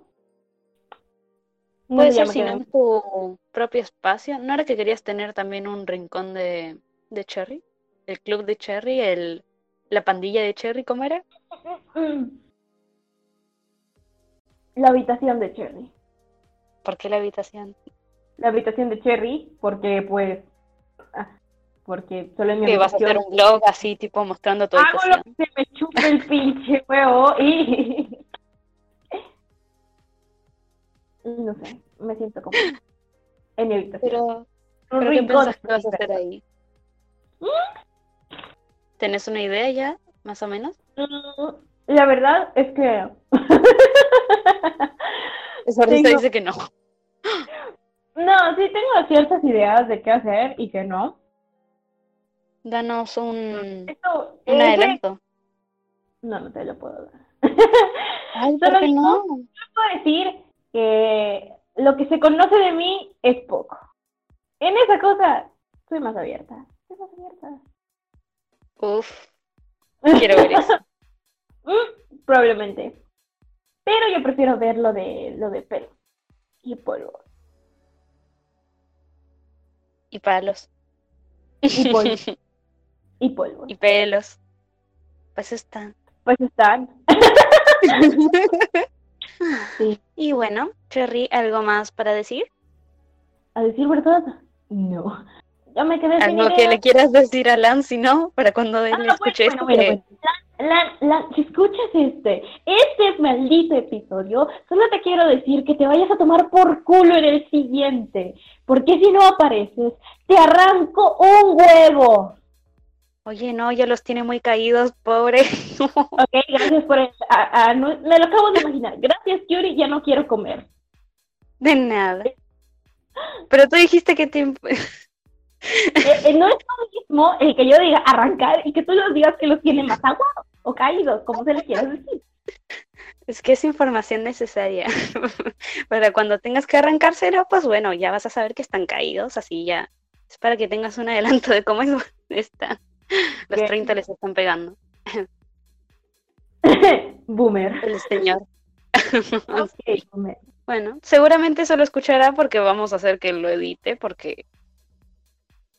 No
Puede ser si no tu propio espacio. ¿No era que querías tener también un rincón de, de Cherry? ¿El club de Cherry? El, ¿La pandilla de Cherry? ¿Cómo era? <laughs>
La habitación de Cherry.
¿Por qué la habitación?
La habitación de Cherry, porque pues. ah, Porque solo en mi
Que vas a hacer un blog así, tipo mostrando tu
hago lo que se me chupe el pinche huevo y. No sé, me siento como. En mi habitación.
Pero, ¿pero qué piensas que vas a hacer ahí? ¿Tenés una idea ya, más o menos?
Mm, La verdad es que. <laughs>
Esa risa
Tengo-
dice que no.
No, sí tengo ciertas ideas de qué hacer y qué no.
Danos un,
Esto,
un
ese-
adelanto.
No, no te lo puedo dar.
Ay, <laughs>
Solo
¿por qué
digo-
no?
puedo decir que lo que se conoce de mí es poco. En esa cosa soy más abierta. Soy más abierta.
Uf, <laughs> quiero ver eso.
Mm, Probablemente. Pero yo prefiero ver lo de lo de pelo y polvo.
Y palos.
Y polvo. <laughs> Y polvo.
Y pelos. Pues están.
Pues están. <laughs> Sí.
Y bueno, Cherry, ¿algo más para decir?
A decir verdad, no. Ya me quedé sin
¿Algo que
ideas.
le quieras decir a Lan, si no? Para cuando
Ah, bueno,
escuche esto.
bueno,
que-
bueno, bueno. Lan, Lan, si escuchas este, este maldito episodio, solo te quiero decir que te vayas a tomar por culo en el siguiente, porque si no apareces, te arranco un huevo.
Oye, no, ya los tiene muy caídos, pobre. <laughs>
Ok, gracias por el... a- a- no- me lo acabo de imaginar. Gracias, Yuri, ya no quiero comer.
De nada. Pero tú dijiste que te... <laughs>
Eh, eh, no es lo mismo el que yo diga arrancar y que tú los digas que los tiene más aguados o caídos, como se le quieras decir.
Es que es información necesaria. <laughs> Para cuando tengas que arrancárselo, pues bueno, ya vas a saber que están caídos, así ya. Es para que tengas un adelanto de cómo es- están. <laughs> Los
Bien.
30 les están pegando. <laughs>
Boomer.
El señor. <laughs>
Ok, boomer.
Bueno, seguramente eso lo escuchará porque vamos a hacer que lo edite, porque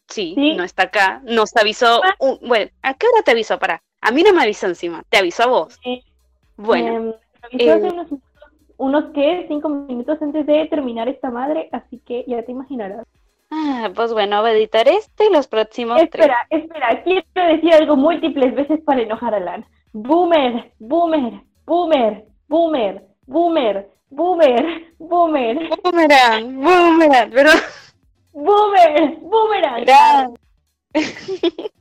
sí,
Sí.
no está acá. Nos avisó. un- Bueno, ¿a qué hora te avisó? Para. A mí no me avisó encima, te avisó a vos.
Eh,
Bueno,
Em, avisó hace
eh,
unos, unos que cinco minutos antes de terminar esta madre, así que ya te imaginarás.
Ah, pues bueno, voy a editar este y los próximos tres.
Espera, espera, quiero decir algo múltiples veces para enojar a Lan. Boomer, boomer, boomer, boomer, boomer, boomer, boomer,
Boomerang, boomerang, pero
boomer, boomerang. <laughs>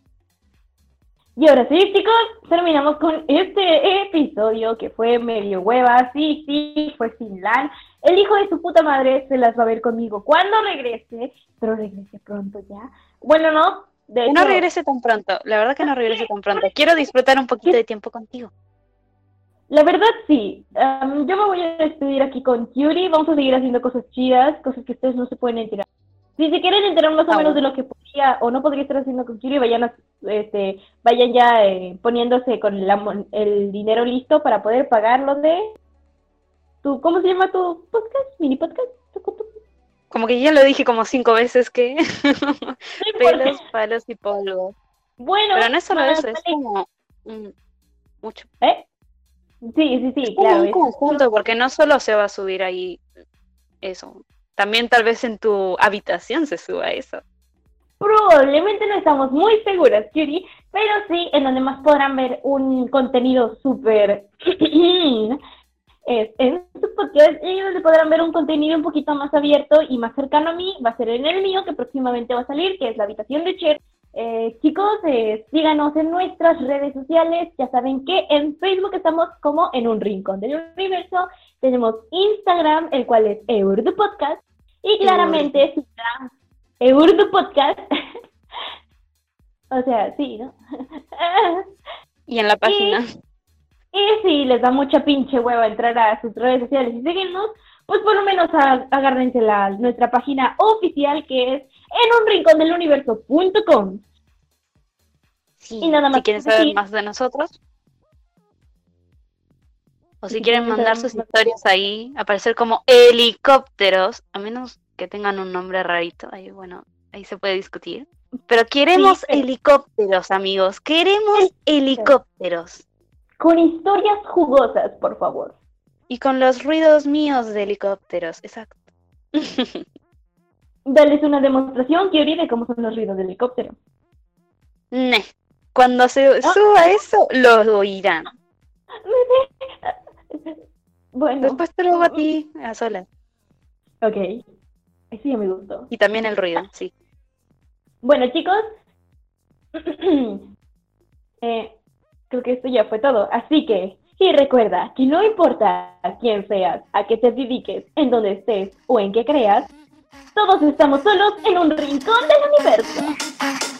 Y ahora sí, chicos, terminamos con este episodio que fue medio hueva. Sí, sí, fue sin LAN. El hijo de su puta madre se las va a ver conmigo cuando regrese, pero regrese pronto ya. Bueno, no, de
que no
hecho,
regrese tan pronto. La verdad que no regrese tan pronto. Quiero disfrutar un poquito de tiempo contigo.
la verdad sí. Yo me voy a despedir aquí con Curie. Vamos a seguir haciendo cosas chidas, cosas que ustedes no se pueden enterar. Si se quieren enterar más o
Ah,
menos
bueno.
de lo que podría o no podría estar haciendo con Curie, vayan, a- este, vayan ya eh, poniéndose con la el dinero listo para poder pagarlo de tu, ¿cómo se llama tu podcast? ¿Mini podcast? ¿Tu- tu- tu-
Como que ya lo dije como cinco veces que <laughs> pelos, palos y polvo.
Bueno,
Pero no es solo eso, es como mm, mucho.
¿Eh? Sí, sí, sí,
Es
claro.
un conjunto, porque no solo se va a subir ahí eso. También tal vez en tu habitación se suba eso.
Probablemente no estamos muy seguras, Curie, pero sí, en donde más podrán ver un contenido súper es en y donde podrán ver un contenido un poquito más abierto y más cercano a mí, va a ser en el mío, que próximamente va a salir, que es la habitación de Cher. Eh, chicos, eh, síganos en nuestras redes sociales, ya saben que en Facebook estamos como en un rincón del universo, tenemos Instagram, el cual es Eurdu Podcast, y claramente sigan Eurdu Podcast. <laughs> o sea, sí, ¿no? <laughs>
Y en la página.
Y si les da mucha pinche hueva entrar a sus redes sociales y seguirnos, pues por lo menos agárrense la, nuestra página oficial que es en un rincón del universo.com.
Sí,
Y nada más
si quieren saber
decir.
más de nosotros. O si
Si
quieren mandar sus historias ahí, aparecer como helicópteros, a menos que tengan un nombre rarito, ahí bueno, ahí se puede discutir. Pero queremos helicópteros, amigos, queremos helicópteros.
Con historias jugosas, por favor.
Y con los ruidos míos de helicópteros, exacto. <laughs>
Darles una demostración, Kiori, de cómo son los ruidos del helicóptero.
Ne. Cuando se suba eso, lo oirán. <laughs>
Bueno,
Después te lo hago a ti, a solas.
ok. Sí, me gustó.
Y también el ruido, sí.
Bueno, chicos, <clears throat> eh, creo que esto ya fue todo. Así que, y recuerda que no importa quién seas, a qué te dediques, en donde estés o en qué creas, todos estamos solos en un rincón del universo.